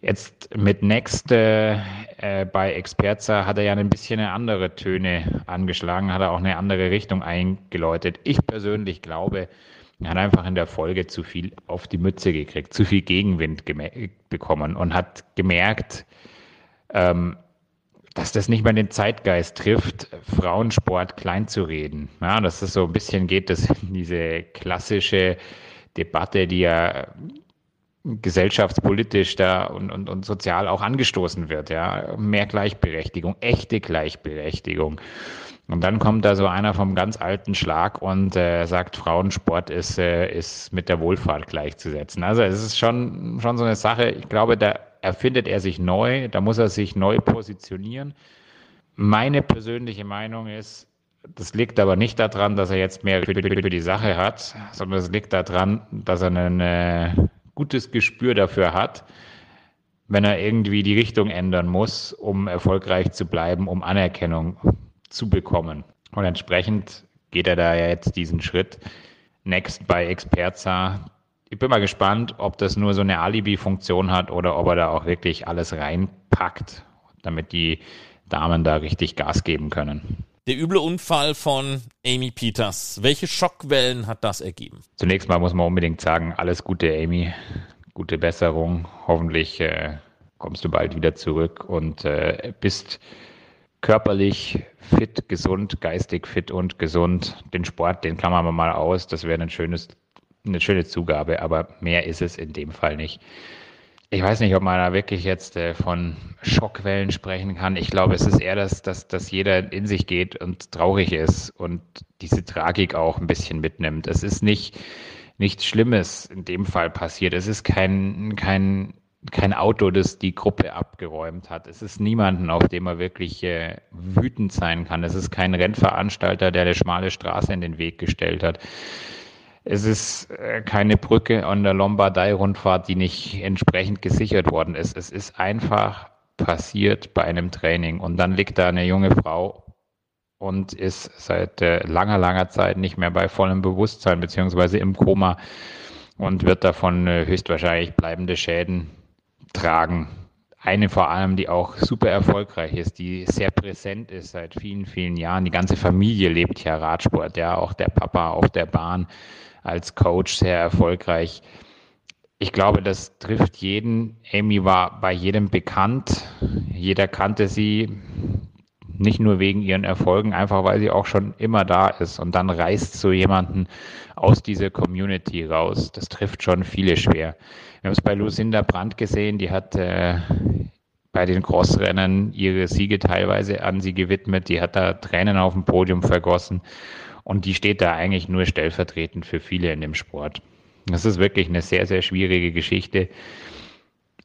Jetzt mit Next äh, äh, bei Experza hat er ja ein bisschen eine andere Töne angeschlagen, hat er auch eine andere Richtung eingeläutet. Ich persönlich glaube, er hat einfach in der Folge zu viel auf die Mütze gekriegt, zu viel Gegenwind bekommen und hat gemerkt, ähm, dass das nicht mehr den Zeitgeist trifft, Frauensport klein zu reden. Ja, dass es so ein bisschen geht, dass diese klassische Debatte, die ja gesellschaftspolitisch da und, und, und sozial auch angestoßen wird, ja. Mehr Gleichberechtigung, echte Gleichberechtigung. Und dann kommt da so einer vom ganz alten Schlag und äh, sagt, Frauensport ist, äh, ist mit der Wohlfahrt gleichzusetzen. Also es ist schon, schon so eine Sache, ich glaube, da erfindet er sich neu, da muss er sich neu positionieren. Meine persönliche Meinung ist, das liegt aber nicht daran, dass er jetzt mehr für die Sache hat, sondern es liegt daran, dass er einen äh, gutes Gespür dafür hat, wenn er irgendwie die Richtung ändern muss, um erfolgreich zu bleiben, um Anerkennung zu bekommen. Und entsprechend geht er da jetzt diesen Schritt. Next bei Experza. Ich bin mal gespannt, ob das nur so eine Alibi-Funktion hat oder ob er da auch wirklich alles reinpackt, damit die Damen da richtig Gas geben können. Der üble Unfall von Amy Peters. Welche Schockwellen hat das ergeben? Zunächst mal muss man unbedingt sagen, alles Gute, Amy. Gute Besserung. Hoffentlich äh, kommst du bald wieder zurück und äh, bist körperlich fit, gesund, geistig fit und gesund. Den Sport, den klammern wir mal aus. Das wäre ein schönes, eine schöne Zugabe, aber mehr ist es in dem Fall nicht ich weiß nicht, ob man da wirklich jetzt äh, von Schockwellen sprechen kann. Ich glaube, es ist eher, dass, dass, dass jeder in sich geht und traurig ist und diese Tragik auch ein bisschen mitnimmt. Es ist nicht nichts Schlimmes in dem Fall passiert. Es ist kein, kein, kein Auto, das die Gruppe abgeräumt hat. Es ist niemanden, auf dem man wirklich äh, wütend sein kann. Es ist kein Rennveranstalter, der eine schmale Straße in den Weg gestellt hat. Es ist äh, keine Brücke an der Lombardei-Rundfahrt, die nicht entsprechend gesichert worden ist. Es ist einfach passiert bei einem Training. Und dann liegt da eine junge Frau und ist seit äh, langer, langer Zeit nicht mehr bei vollem Bewusstsein beziehungsweise im Koma und wird davon äh, höchstwahrscheinlich bleibende Schäden tragen. Eine vor allem, die auch super erfolgreich ist, die sehr präsent ist seit vielen, vielen Jahren. Die ganze Familie lebt ja Radsport, ja, auch der Papa auf der Bahn als Coach sehr erfolgreich. Ich glaube, das trifft jeden. Amy war bei jedem bekannt. Jeder kannte sie nicht nur wegen ihren Erfolgen, einfach weil sie auch schon immer da ist. Und dann reißt so jemanden aus dieser Community raus. Das trifft schon viele schwer. Wir haben es bei Lucinda Brandt gesehen, die hat äh, bei den Crossrennen ihre Siege teilweise an sie gewidmet. Die hat da Tränen auf dem Podium vergossen und die steht da eigentlich nur stellvertretend für viele in dem Sport. Das ist wirklich eine sehr, sehr schwierige Geschichte.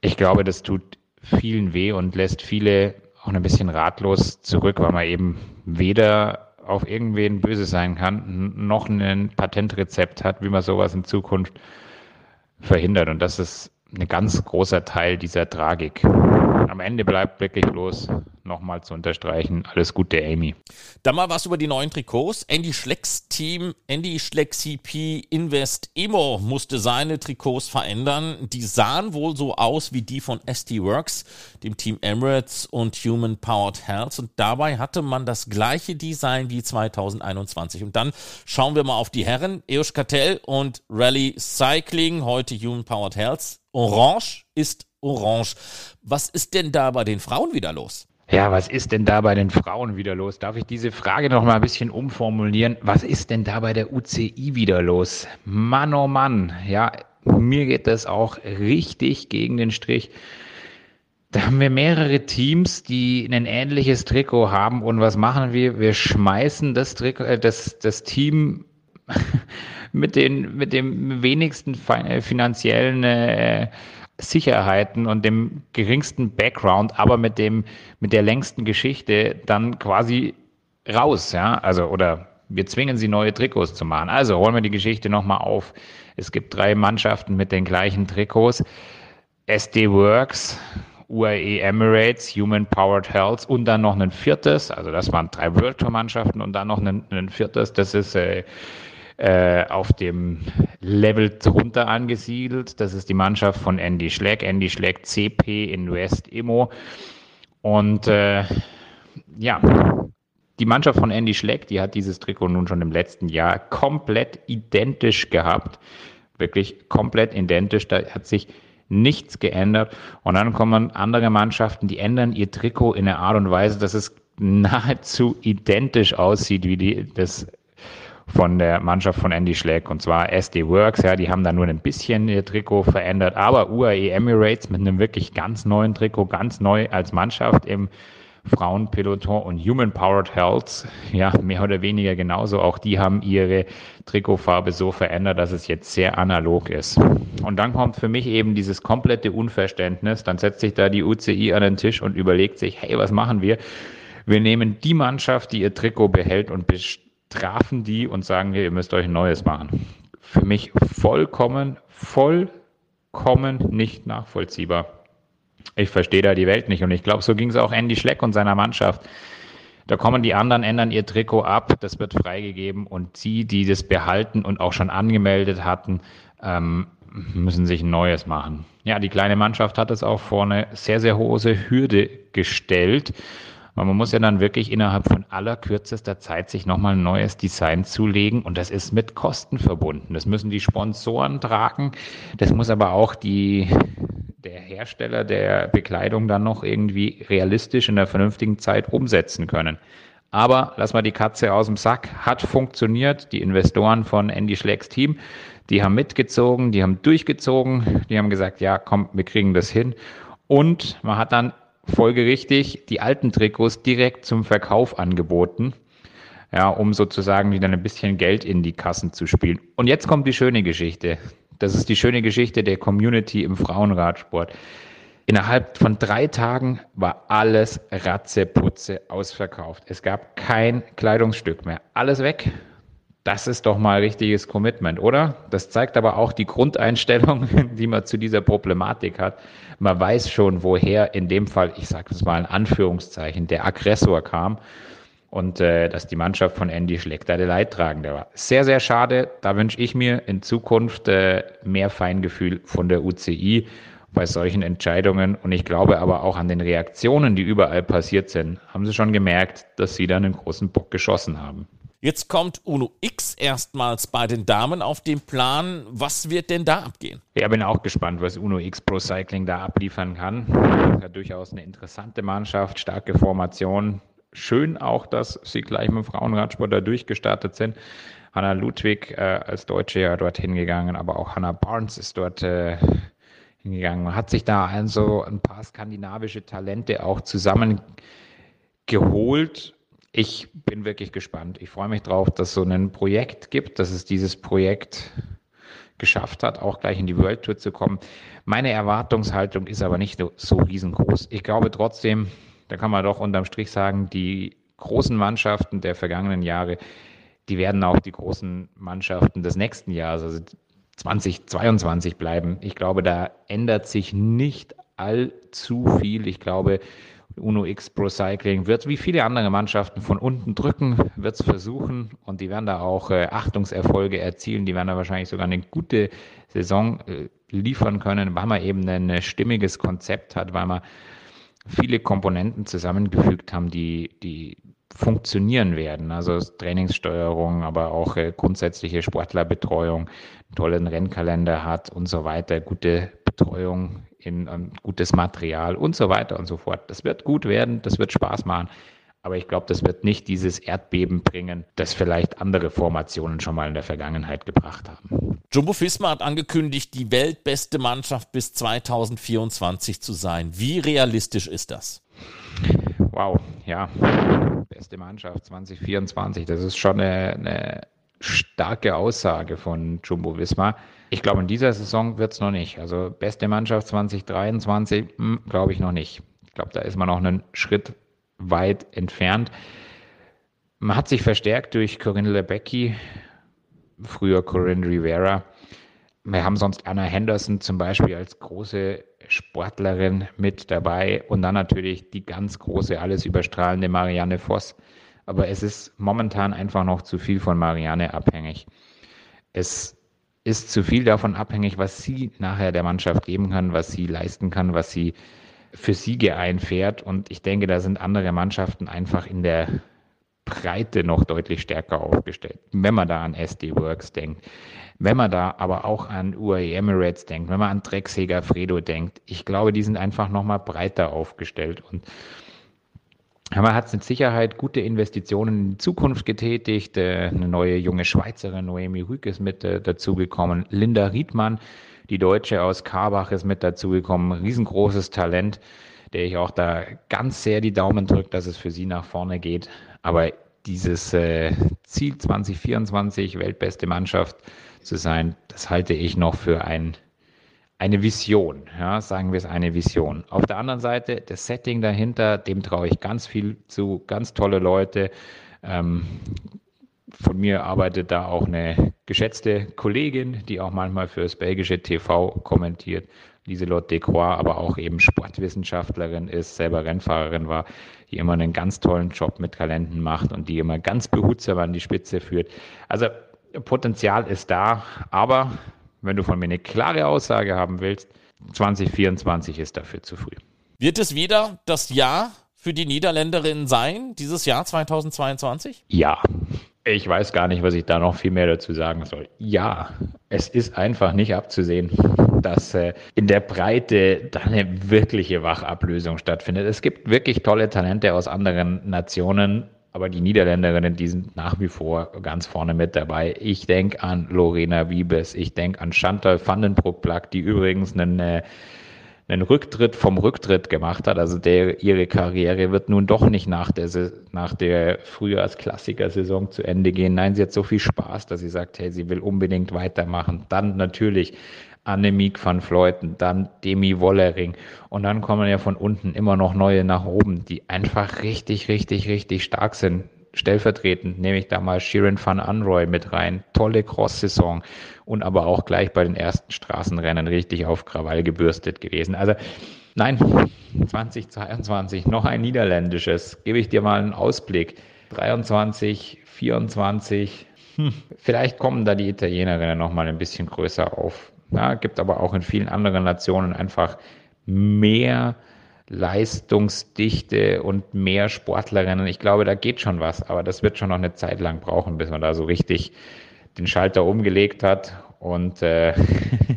Ich glaube, das tut vielen weh und lässt viele auch ein bisschen ratlos zurück, weil man eben weder auf irgendwen böse sein kann, noch ein Patentrezept hat, wie man sowas in Zukunft verhindert. Und das ist ein ganz großer Teil dieser Tragik. Am Ende bleibt wirklich bloß nochmal zu unterstreichen, alles Gute, Amy. Dann mal was über die neuen Trikots. Andy Schlecks Team, Andy Schleck CP Invest Emo musste seine Trikots verändern. Die sahen wohl so aus wie die von ST Works, dem Team Emirates und Human Powered Health. Und dabei hatte man das gleiche Design wie 2021. Und dann schauen wir mal auf die Herren. Eosh Kartell und Rally Cycling, heute Human Powered Health. Orange ist orange. Was ist denn da bei den Frauen wieder los? Ja, was ist denn da bei den Frauen wieder los? Darf ich diese Frage noch mal ein bisschen umformulieren? Was ist denn da bei der UCI wieder los? Mann, oh Mann, ja, mir geht das auch richtig gegen den Strich. Da haben wir mehrere Teams, die ein ähnliches Trikot haben. Und was machen wir? Wir schmeißen das, Trikot, äh, das, das Team <laughs> mit, den, mit dem wenigsten finanziellen äh, Sicherheiten und dem geringsten Background, aber mit dem, mit der längsten Geschichte dann quasi raus, ja, also, oder wir zwingen sie, neue Trikots zu machen. Also rollen wir die Geschichte nochmal auf. Es gibt drei Mannschaften mit den gleichen Trikots. SD Works, UAE Emirates, Human Powered Health und dann noch ein viertes, also das waren drei World Tour Mannschaften und dann noch ein, ein viertes, das ist äh, äh, auf dem Level drunter angesiedelt. Das ist die Mannschaft von Andy Schleck. Andy Schleck CP in West Immo. Und äh, ja, die Mannschaft von Andy Schleck, die hat dieses Trikot nun schon im letzten Jahr komplett identisch gehabt. Wirklich komplett identisch. Da hat sich nichts geändert. Und dann kommen andere Mannschaften, die ändern ihr Trikot in einer Art und Weise, dass es <laughs> nahezu identisch aussieht wie die, das von der Mannschaft von Andy Schleck und zwar SD Works. Ja, die haben da nur ein bisschen ihr Trikot verändert, aber UAE Emirates mit einem wirklich ganz neuen Trikot, ganz neu als Mannschaft im Frauenpeloton und Human Powered Health, ja, mehr oder weniger genauso. Auch die haben ihre Trikotfarbe so verändert, dass es jetzt sehr analog ist. Und dann kommt für mich eben dieses komplette Unverständnis. Dann setzt sich da die UCI an den Tisch und überlegt sich, hey, was machen wir? Wir nehmen die Mannschaft, die ihr Trikot behält und trafen die und sagen, hier, ihr müsst euch ein neues machen. Für mich vollkommen, vollkommen nicht nachvollziehbar. Ich verstehe da die Welt nicht und ich glaube, so ging es auch Andy Schleck und seiner Mannschaft. Da kommen die anderen, ändern ihr Trikot ab, das wird freigegeben und sie, die das behalten und auch schon angemeldet hatten, ähm, müssen sich ein neues machen. Ja, die kleine Mannschaft hat es auch vor eine sehr, sehr hohe Hürde gestellt. Weil man muss ja dann wirklich innerhalb von allerkürzester Zeit sich nochmal ein neues Design zulegen und das ist mit Kosten verbunden. Das müssen die Sponsoren tragen, das muss aber auch die, der Hersteller der Bekleidung dann noch irgendwie realistisch in der vernünftigen Zeit umsetzen können. Aber lass mal die Katze aus dem Sack. Hat funktioniert. Die Investoren von Andy Schlecks Team, die haben mitgezogen, die haben durchgezogen, die haben gesagt, ja, komm, wir kriegen das hin. Und man hat dann folgerichtig die alten Trikots direkt zum Verkauf angeboten, ja, um sozusagen wieder ein bisschen Geld in die Kassen zu spielen. Und jetzt kommt die schöne Geschichte. Das ist die schöne Geschichte der Community im Frauenradsport. Innerhalb von drei Tagen war alles Ratzeputze ausverkauft. Es gab kein Kleidungsstück mehr. Alles weg. Das ist doch mal richtiges Commitment, oder? Das zeigt aber auch die Grundeinstellung, <laughs> die man zu dieser Problematik hat. Man weiß schon, woher in dem Fall, ich sage es mal in Anführungszeichen, der Aggressor kam und äh, dass die Mannschaft von Andy Schleck da der Leidtragende war. Sehr, sehr schade. Da wünsche ich mir in Zukunft äh, mehr Feingefühl von der UCI bei solchen Entscheidungen. Und ich glaube aber auch an den Reaktionen, die überall passiert sind, haben sie schon gemerkt, dass sie da einen großen Bock geschossen haben. Jetzt kommt Uno X erstmals bei den Damen auf den Plan. Was wird denn da abgehen? Ja, bin auch gespannt, was Uno X Pro Cycling da abliefern kann. Ja, durchaus eine interessante Mannschaft, starke Formation. Schön auch, dass sie gleich mit dem Frauenradsport da durchgestartet sind. Hanna Ludwig äh, als Deutsche ja dorthin gegangen, aber auch Hannah Barnes ist dort äh, gegangen. Man hat sich da also ein paar skandinavische Talente auch zusammengeholt. Ich bin wirklich gespannt. Ich freue mich drauf, dass es so ein Projekt gibt, dass es dieses Projekt geschafft hat, auch gleich in die World Tour zu kommen. Meine Erwartungshaltung ist aber nicht so riesengroß. Ich glaube trotzdem, da kann man doch unterm Strich sagen, die großen Mannschaften der vergangenen Jahre, die werden auch die großen Mannschaften des nächsten Jahres, also 2022 bleiben. Ich glaube, da ändert sich nicht allzu viel. Ich glaube, Uno X Pro Cycling wird wie viele andere Mannschaften von unten drücken, wird es versuchen und die werden da auch äh, Achtungserfolge erzielen. Die werden da wahrscheinlich sogar eine gute Saison äh, liefern können, weil man eben ein äh, stimmiges Konzept hat, weil man viele Komponenten zusammengefügt haben, die, die funktionieren werden. Also Trainingssteuerung, aber auch äh, grundsätzliche Sportlerbetreuung, einen tollen Rennkalender hat und so weiter, gute Betreuung in um, gutes Material und so weiter und so fort. Das wird gut werden, das wird Spaß machen. Aber ich glaube, das wird nicht dieses Erdbeben bringen, das vielleicht andere Formationen schon mal in der Vergangenheit gebracht haben. Jumbo Fisma hat angekündigt, die weltbeste Mannschaft bis 2024 zu sein. Wie realistisch ist das? Wow, ja, beste Mannschaft 2024. Das ist schon eine, eine starke Aussage von Jumbo Visma. Ich glaube, in dieser Saison wird es noch nicht. Also beste Mannschaft 2023, hm, glaube ich noch nicht. Ich glaube, da ist man noch einen Schritt weit entfernt. Man hat sich verstärkt durch Corinne Lebecki, früher Corinne Rivera. Wir haben sonst Anna Henderson zum Beispiel als große Sportlerin mit dabei und dann natürlich die ganz große, alles überstrahlende Marianne Voss. Aber es ist momentan einfach noch zu viel von Marianne abhängig. Es ist zu viel davon abhängig, was sie nachher der Mannschaft geben kann, was sie leisten kann, was sie für Siege einfährt. Und ich denke, da sind andere Mannschaften einfach in der Breite noch deutlich stärker aufgestellt. Wenn man da an SD Works denkt, wenn man da aber auch an UAE Emirates denkt, wenn man an Drecksäger Fredo denkt, ich glaube, die sind einfach nochmal breiter aufgestellt und man hat mit Sicherheit gute Investitionen in die Zukunft getätigt. Äh, eine neue junge Schweizerin, Noemi Rück, ist mit äh, dazugekommen. Linda Riedmann, die Deutsche aus Karbach, ist mit dazugekommen. Riesengroßes Talent, der ich auch da ganz sehr die Daumen drücke, dass es für sie nach vorne geht. Aber dieses äh, Ziel 2024, weltbeste Mannschaft zu sein, das halte ich noch für ein eine Vision, ja, sagen wir es eine Vision. Auf der anderen Seite, das Setting dahinter, dem traue ich ganz viel zu, ganz tolle Leute. Ähm, von mir arbeitet da auch eine geschätzte Kollegin, die auch manchmal für das belgische TV kommentiert, Lieselotte Decroix, aber auch eben Sportwissenschaftlerin ist, selber Rennfahrerin war, die immer einen ganz tollen Job mit Talenten macht und die immer ganz behutsam an die Spitze führt. Also Potenzial ist da, aber wenn du von mir eine klare Aussage haben willst, 2024 ist dafür zu früh. Wird es wieder das Jahr für die Niederländerinnen sein, dieses Jahr 2022? Ja. Ich weiß gar nicht, was ich da noch viel mehr dazu sagen soll. Ja, es ist einfach nicht abzusehen, dass äh, in der Breite da eine wirkliche Wachablösung stattfindet. Es gibt wirklich tolle Talente aus anderen Nationen, aber die Niederländerinnen, die sind nach wie vor ganz vorne mit dabei. Ich denke an Lorena Wiebes, ich denke an Chantal Vandenbroek-Plack, die übrigens einen, äh, einen Rücktritt vom Rücktritt gemacht hat. Also der, ihre Karriere wird nun doch nicht nach der, nach der Frühjahrsklassiker-Saison zu Ende gehen. Nein, sie hat so viel Spaß, dass sie sagt, hey, sie will unbedingt weitermachen. Dann natürlich Annemiek van Fleuten, dann Demi Wollering und dann kommen ja von unten immer noch neue nach oben, die einfach richtig, richtig, richtig stark sind. Stellvertretend nehme ich da mal Shirin van Anroy mit rein. Tolle Cross-Saison und aber auch gleich bei den ersten Straßenrennen richtig auf Krawall gebürstet gewesen. Also nein, 2022 noch ein niederländisches. Gebe ich dir mal einen Ausblick. 23, 24, hm, vielleicht kommen da die Italienerinnen noch mal ein bisschen größer auf. Ja, gibt aber auch in vielen anderen Nationen einfach mehr Leistungsdichte und mehr Sportlerinnen. Ich glaube, da geht schon was, aber das wird schon noch eine Zeit lang brauchen, bis man da so richtig den Schalter umgelegt hat und äh,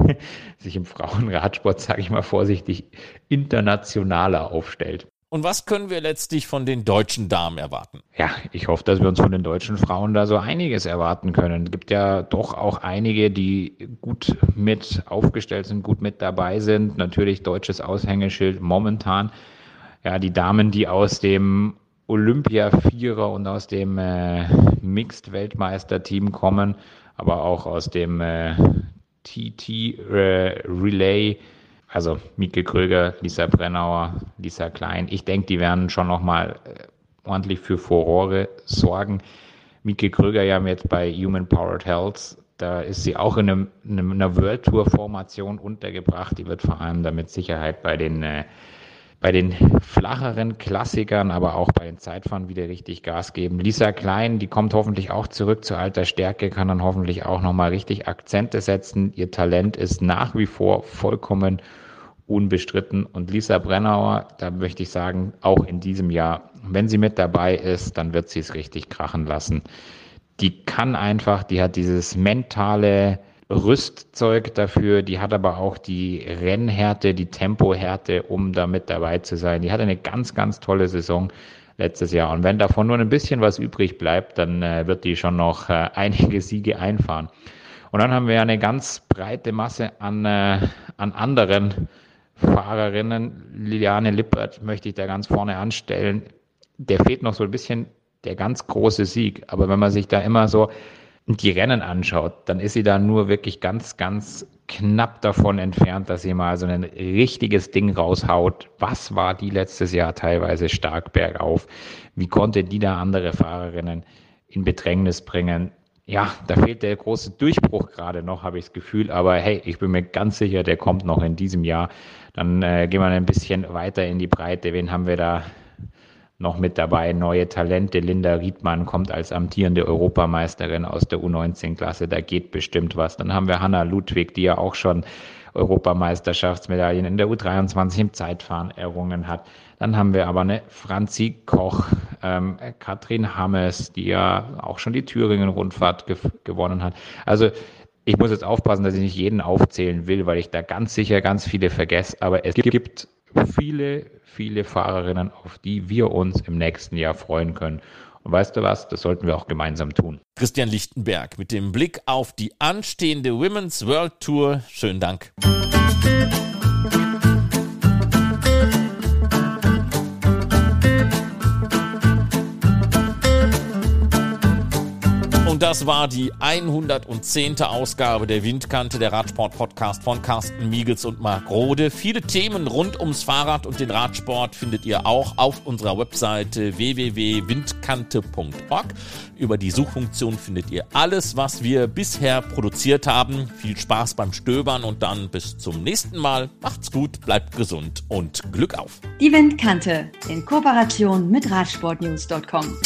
<laughs> sich im Frauenradsport, sage ich mal vorsichtig, internationaler aufstellt. Und was können wir letztlich von den deutschen Damen erwarten? Ja, ich hoffe, dass wir uns von den deutschen Frauen da so einiges erwarten können. Es gibt ja doch auch einige, die gut mit aufgestellt sind, gut mit dabei sind. Natürlich deutsches Aushängeschild momentan. Ja, die Damen, die aus dem Olympia-Vierer und aus dem äh, Mixed-Weltmeister-Team kommen, aber auch aus dem äh, TT-Relay. Äh, also Mieke Kröger, Lisa Brennauer, Lisa Klein. Ich denke, die werden schon nochmal äh, ordentlich für Furore sorgen. Mieke Kröger ja jetzt bei Human Powered Health. Da ist sie auch in, einem, in einer World Tour Formation untergebracht. Die wird vor allem damit Sicherheit bei den äh, bei den flacheren Klassikern, aber auch bei den Zeitfahren wieder richtig Gas geben. Lisa Klein, die kommt hoffentlich auch zurück zu alter Stärke, kann dann hoffentlich auch nochmal richtig Akzente setzen. Ihr Talent ist nach wie vor vollkommen unbestritten. Und Lisa Brennauer, da möchte ich sagen, auch in diesem Jahr, wenn sie mit dabei ist, dann wird sie es richtig krachen lassen. Die kann einfach, die hat dieses mentale, Rüstzeug dafür, die hat aber auch die Rennhärte, die Tempohärte, um da mit dabei zu sein. Die hat eine ganz, ganz tolle Saison letztes Jahr. Und wenn davon nur ein bisschen was übrig bleibt, dann äh, wird die schon noch äh, <laughs> einige Siege einfahren. Und dann haben wir eine ganz breite Masse an, äh, an anderen Fahrerinnen. Liliane Lippert möchte ich da ganz vorne anstellen. Der fehlt noch so ein bisschen der ganz große Sieg. Aber wenn man sich da immer so die Rennen anschaut, dann ist sie da nur wirklich ganz, ganz knapp davon entfernt, dass sie mal so ein richtiges Ding raushaut. Was war die letztes Jahr teilweise stark bergauf? Wie konnte die da andere Fahrerinnen in Bedrängnis bringen? Ja, da fehlt der große Durchbruch gerade noch, habe ich das Gefühl. Aber hey, ich bin mir ganz sicher, der kommt noch in diesem Jahr. Dann äh, gehen wir ein bisschen weiter in die Breite. Wen haben wir da noch mit dabei neue Talente. Linda Riedmann kommt als amtierende Europameisterin aus der U19-Klasse. Da geht bestimmt was. Dann haben wir Hanna Ludwig, die ja auch schon Europameisterschaftsmedaillen in der U23 im Zeitfahren errungen hat. Dann haben wir aber eine Franzi Koch, ähm, Katrin Hammes, die ja auch schon die Thüringen-Rundfahrt ge gewonnen hat. Also ich muss jetzt aufpassen, dass ich nicht jeden aufzählen will, weil ich da ganz sicher ganz viele vergesse. Aber es gibt viele, viele Fahrerinnen, auf die wir uns im nächsten Jahr freuen können. Und weißt du was, das sollten wir auch gemeinsam tun. Christian Lichtenberg mit dem Blick auf die anstehende Women's World Tour. Schönen Dank. Das war die 110. Ausgabe der Windkante, der Radsport-Podcast von Carsten Miegels und Marc Rode. Viele Themen rund ums Fahrrad und den Radsport findet ihr auch auf unserer Webseite www.windkante.org. Über die Suchfunktion findet ihr alles, was wir bisher produziert haben. Viel Spaß beim Stöbern und dann bis zum nächsten Mal. Macht's gut, bleibt gesund und Glück auf. Die Windkante in Kooperation mit Radsportnews.com.